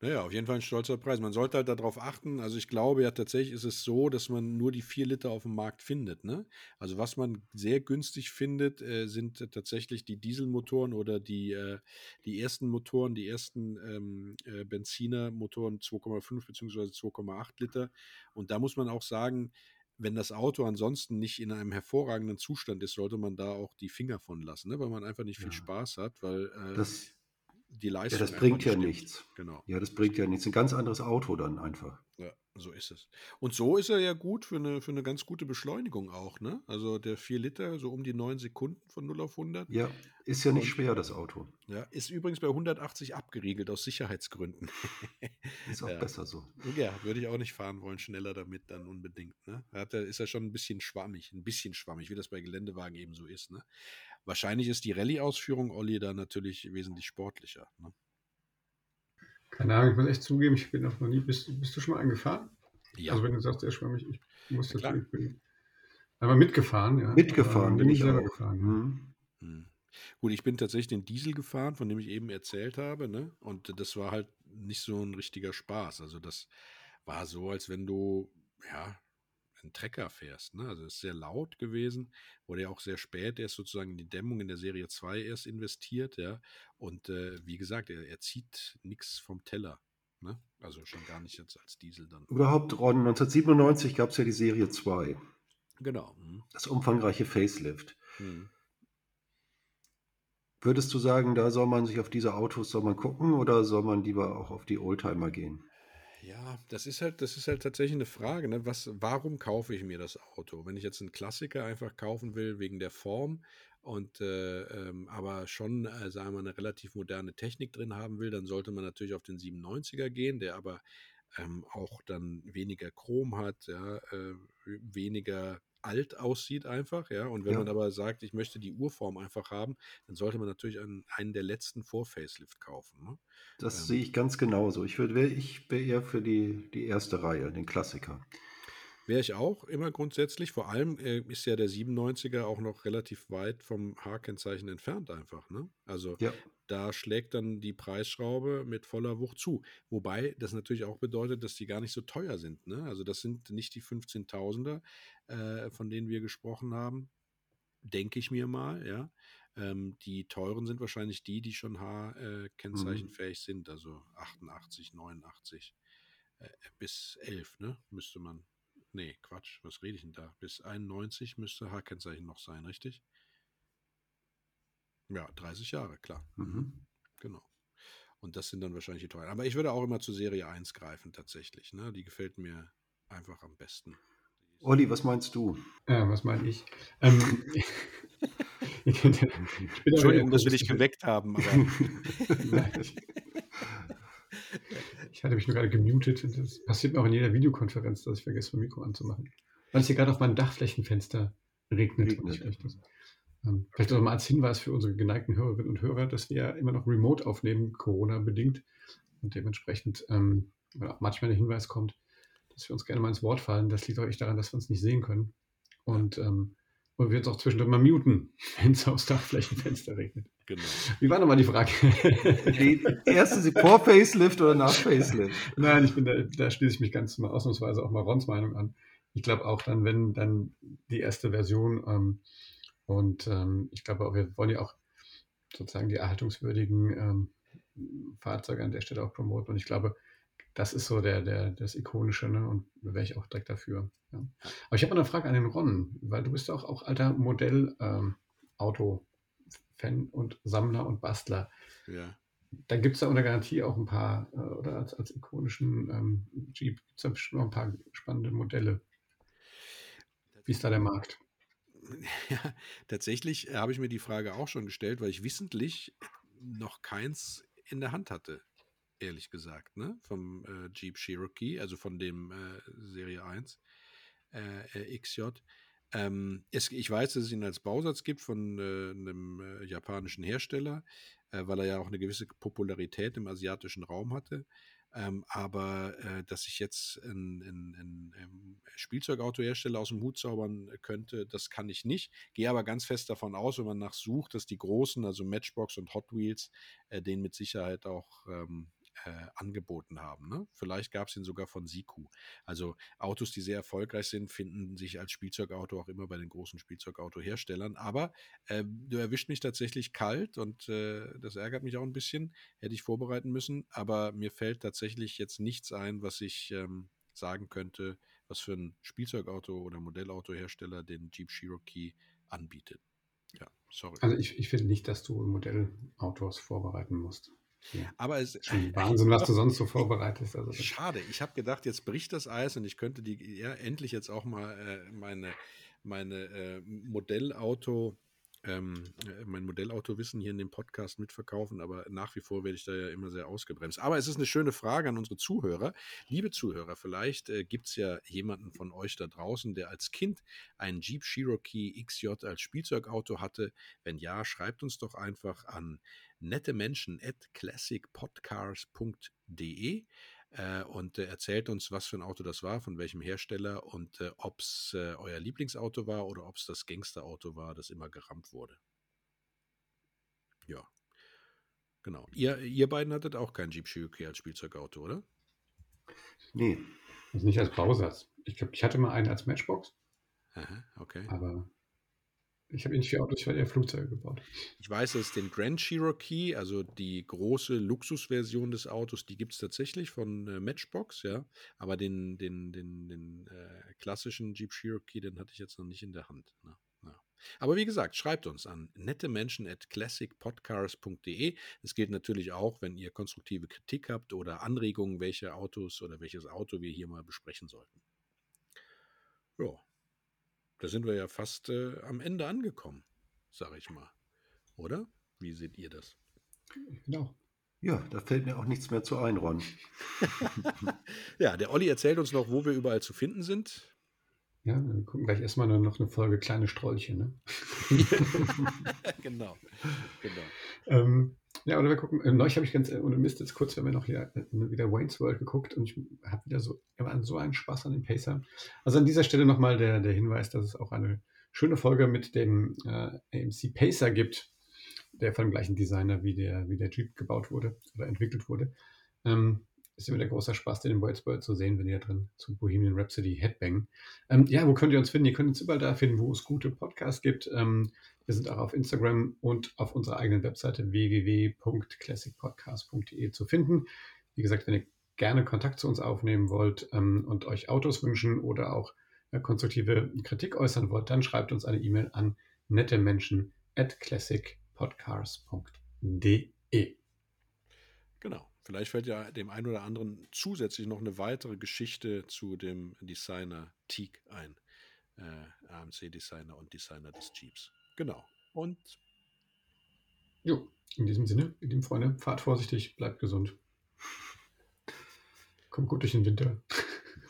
Naja, auf jeden Fall ein stolzer Preis. Man sollte halt darauf achten. Also ich glaube ja tatsächlich ist es so, dass man nur die 4 Liter auf dem Markt findet. Ne? Also was man sehr günstig findet, äh, sind äh, tatsächlich die Dieselmotoren oder die, äh, die ersten Motoren, die ersten ähm, äh, Benzinermotoren 2,5 bzw. 2,8 Liter. Und da muss man auch sagen, wenn das Auto ansonsten nicht in einem hervorragenden Zustand ist, sollte man da auch die Finger von lassen, ne? weil man einfach nicht viel Ja. Spaß hat, weil äh, Das, die ja, Leistung das einfach bringt ja stimmt. nichts. Genau. Ja, das bringt ja nichts. Ein ganz anderes Auto dann einfach. Ja, so ist es. Und so ist er ja gut für eine, für eine ganz gute Beschleunigung auch, ne? Also der 4 Liter, so um die 9 Sekunden von 0 auf 100. Ja, ist ja nicht Und schwer, das Auto. ja, ist übrigens bei 180 abgeriegelt aus Sicherheitsgründen. (laughs) Ist auch Ja. besser so. Ja, würde ich auch nicht fahren wollen, schneller damit dann unbedingt. Ne? Hat er, ist er schon ein bisschen schwammig, ein bisschen schwammig, wie das bei Geländewagen eben so ist. Ne? Wahrscheinlich ist die Rallye-Ausführung Olli da natürlich wesentlich sportlicher. Ne? Keine Ahnung, ich muss echt zugeben, ich bin noch nie. Bist, bist du schon mal angefahren? Ja, Also, wenn du sagst, er ist schwammig, ich muss dazu, ich bin einmal mitgefahren, ja. Mitgefahren aber bin ich selber auch. gefahren. Mhm. Hm. Gut, ich bin tatsächlich den Diesel gefahren, von dem ich eben erzählt habe, ne? Und das war halt nicht so ein richtiger Spaß. Also das war so, als wenn du, ja, einen Trecker fährst, ne? Also es ist sehr laut gewesen, wurde ja auch sehr spät erst sozusagen in die Dämmung in der Serie 2 erst investiert, ja. Und äh, wie gesagt, er, er zieht nichts vom Teller, ne? Also schon gar nicht jetzt als Diesel dann. Überhaupt, Ron, 1997 gab es ja die Serie 2, Genau. Hm. das umfangreiche Facelift. Hm. Würdest du sagen, da soll man sich auf diese Autos soll man gucken oder soll man lieber auch auf die Oldtimer gehen? Ja, das ist halt, das ist halt tatsächlich eine Frage, ne? Was, warum kaufe ich mir das Auto? Wenn ich jetzt einen Klassiker einfach kaufen will wegen der Form und äh, ähm, aber schon, äh, sagen wir, eine relativ moderne Technik drin haben will, dann sollte man natürlich auf den 97er gehen, der aber ähm, auch dann weniger Chrom hat, ja, äh, weniger alt aussieht einfach, ja. Und wenn Ja. man aber sagt, ich möchte die Urform einfach haben, dann sollte man natürlich einen, einen der letzten vor Facelift kaufen. Ne? Das Ähm. sehe ich ganz genauso. Ich würde, ich wäre eher für die, die erste Reihe, den Klassiker. Wäre ich auch immer grundsätzlich. Vor allem äh, ist ja der 97er auch noch relativ weit vom H-Kennzeichen entfernt einfach. Ne? Also Ja, da schlägt dann die Preisschraube mit voller Wucht zu. Wobei das natürlich auch bedeutet, dass die gar nicht so teuer sind. Ne? Also das sind nicht die 15.000er, äh, von denen wir gesprochen haben, denke ich mir mal. Ja, ähm, die teuren sind wahrscheinlich die, die schon H-Kennzeichenfähig sind. Also 88, 89 äh, bis 11, ne? Müsste man. Nee, Quatsch, was rede ich denn da? Bis 91 müsste H-Kennzeichen noch sein, richtig? Ja, 30 Jahre, klar. mhm. Genau. Und das sind dann wahrscheinlich die teuren. Aber ich würde auch immer zu Serie 1 greifen, tatsächlich. Ne? Die gefällt mir einfach am besten. Olli, was meinst du? Ja, was meine ich? Ähm, (laughs) (laughs) Entschuldigung, dass wir dich geweckt haben. (laughs) Nein, ich, hatte mich nur gerade gemutet. Das passiert mir auch in jeder Videokonferenz, dass ich vergesse, mein Mikro anzumachen. Weil es hier gerade auf meinem Dachflächenfenster regnet. regnet. Das, ähm, vielleicht auch mal als Hinweis für unsere geneigten Hörerinnen und Hörer, dass wir ja immer noch remote aufnehmen, Corona-bedingt. Und dementsprechend ähm, auch manchmal der Hinweis kommt, dass wir uns gerne mal ins Wort fallen. Das liegt auch echt daran, dass wir uns nicht sehen können. Und, ähm, und wir uns auch zwischendurch mal muten, (laughs) wenn es aufs Dachflächenfenster regnet. Genau. Wie war nochmal die Frage? Die erste, Sie vor Facelift oder nach Facelift? Nein, ich bin da, da schließe ich mich ganz mal ausnahmsweise auch mal Rons Meinung an. Ich glaube auch dann, wenn dann die erste Version ähm, und ähm, ich glaube, wir wollen ja auch sozusagen die erhaltungswürdigen ähm, Fahrzeuge an der Stelle auch promoten. Und ich glaube, das ist so der, der, das Ikonische, ne? Und da wäre ich auch direkt dafür. Ja. Aber ich habe eine Frage an den Ron, weil du bist ja auch, auch alter Modell-Auto-Fan ähm, und Sammler und Bastler. Ja. Da gibt es da unter Garantie auch ein paar, äh, oder als, als ikonischen ähm, Jeep gibt es da bestimmt noch ein paar spannende Modelle. Wie ist da der Markt? (laughs) Ja, tatsächlich habe ich mir die Frage auch schon gestellt, weil ich wissentlich noch keins in der Hand hatte ehrlich gesagt, ne? Vom äh, Jeep Cherokee, also von dem äh, Serie 1 äh, XJ. Ähm, es, ich weiß, dass es ihn als Bausatz gibt von äh, einem äh, japanischen Hersteller, äh, weil er ja auch eine gewisse Popularität im asiatischen Raum hatte. Ähm, aber äh, dass ich jetzt ein, ein, ein, ein, Spielzeugautohersteller aus dem Hut zaubern könnte, das kann ich nicht. Gehe aber ganz fest davon aus, wenn man nachsucht, dass die großen, also Matchbox und Hot Wheels, äh, den mit Sicherheit auch ähm, äh, angeboten haben. Ne? Vielleicht gab es ihn sogar von Siku. Also Autos, die sehr erfolgreich sind, finden sich als Spielzeugauto auch immer bei den großen Spielzeugautoherstellern. Aber äh, du erwischt mich tatsächlich kalt und äh, das ärgert mich auch ein bisschen. Hätte ich vorbereiten müssen. Aber mir fällt tatsächlich jetzt nichts ein, was ich ähm, sagen könnte, was für ein Spielzeugauto oder Modellautohersteller den Jeep Cherokee anbietet. Ja, sorry. Also ich, ich finde nicht, dass du Modellautos vorbereiten musst. Ja. Aber es Schon Wahnsinn, was du sonst so vorbereitest. Also schade. Ich habe gedacht, jetzt bricht das Eis und ich könnte die ja, endlich jetzt auch mal äh, meine, meine äh, Modellauto ähm, äh, mein Modellautowissen hier in dem Podcast mitverkaufen, aber nach wie vor werde ich da ja immer sehr ausgebremst. Aber es ist eine schöne Frage an unsere Zuhörer. Liebe Zuhörer, vielleicht äh, gibt es ja jemanden von euch da draußen, der als Kind einen Jeep Cherokee XJ als Spielzeugauto hatte. Wenn ja, schreibt uns doch einfach an nette Menschen at classicpodcars.de äh, und äh, erzählt uns, was für ein Auto das war, von welchem Hersteller und äh, ob es äh, euer Lieblingsauto war oder ob es das Gangsterauto war, das immer gerammt wurde. Ja. Genau. Ihr, ihr beiden hattet auch kein Jeep Cherokee als Spielzeugauto, oder? Nee. Also nicht als Bausatz. Ich glaube, ich hatte mal einen als Matchbox. Aha, okay. Aber ich habe nicht für Autos, ich habe eher Flugzeuge gebaut. Ich weiß, dass den Grand Cherokee, also die große Luxusversion des Autos, die gibt es tatsächlich von äh, Matchbox, ja. Aber den, den, den, den äh, klassischen Jeep Cherokee, den hatte ich jetzt noch nicht in der Hand. Ne? Ja. Aber wie gesagt, schreibt uns an nettemenschen at classicpodcars.de. Das gilt natürlich auch, wenn ihr konstruktive Kritik habt oder Anregungen, welche Autos oder welches Auto wir hier mal besprechen sollten. Ja, da sind wir ja fast äh, am Ende angekommen, sage ich mal. Oder? Wie seht ihr das? Genau. Ja, da fällt mir auch nichts mehr zu ein, Ron. (laughs) ja, der Olli erzählt uns noch, wo wir überall zu finden sind. Ja, wir gucken gleich erstmal noch eine Folge Kleine Strolche, ne? (laughs) genau. genau. Ähm, ja, oder wir gucken, äh, neulich habe ich ganz, äh, ohne Mist, jetzt kurz, wir haben ja noch hier äh, wieder Wayne's World geguckt und ich habe wieder so, wir so einen Spaß an dem Pacer. Also an dieser Stelle nochmal der, der Hinweis, dass es auch eine schöne Folge mit dem äh, AMC Pacer gibt, der von dem gleichen Designer wie der, wie der Jeep gebaut wurde oder entwickelt wurde. Ähm, ist immer der große Spaß, den Wayne's World zu sehen, wenn ihr drin zum Bohemian Rhapsody Headbang. Ähm, ja, wo könnt ihr uns finden? Ihr könnt uns überall da finden, wo es gute Podcasts gibt. Ähm, wir sind auch auf Instagram und auf unserer eigenen Webseite www.classicpodcast.de zu finden. Wie gesagt, wenn ihr gerne Kontakt zu uns aufnehmen wollt ähm, und euch Autos wünschen oder auch äh, konstruktive Kritik äußern wollt, dann schreibt uns eine E-Mail an nettemenschen at classicpodcast.de. Genau. Vielleicht fällt ja dem einen oder anderen zusätzlich noch eine weitere Geschichte zu dem Designer Teak ein. Äh, AMC-Designer und Designer des Jeeps. Genau. Und jo, in diesem Sinne, ihr lieben Freunde, fahrt vorsichtig, bleibt gesund. Kommt gut durch den Winter.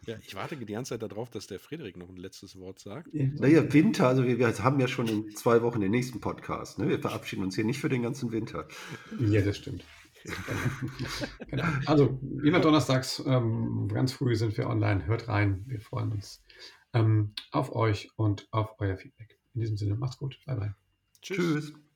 Ja, ich warte die ganze Zeit darauf, dass der Friedrich noch ein letztes Wort sagt. Naja, Winter, also wir, wir haben ja schon in zwei Wochen den nächsten Podcast. Ne? Wir verabschieden uns hier nicht für den ganzen Winter. Ja, das stimmt. (laughs) genau. Also, immer donnerstags, ähm, ganz früh sind wir online. Hört rein. Wir freuen uns ähm, auf euch und auf euer Feedback. In diesem Sinne, macht's gut. Bye, bye. Tschüss. Tschüss.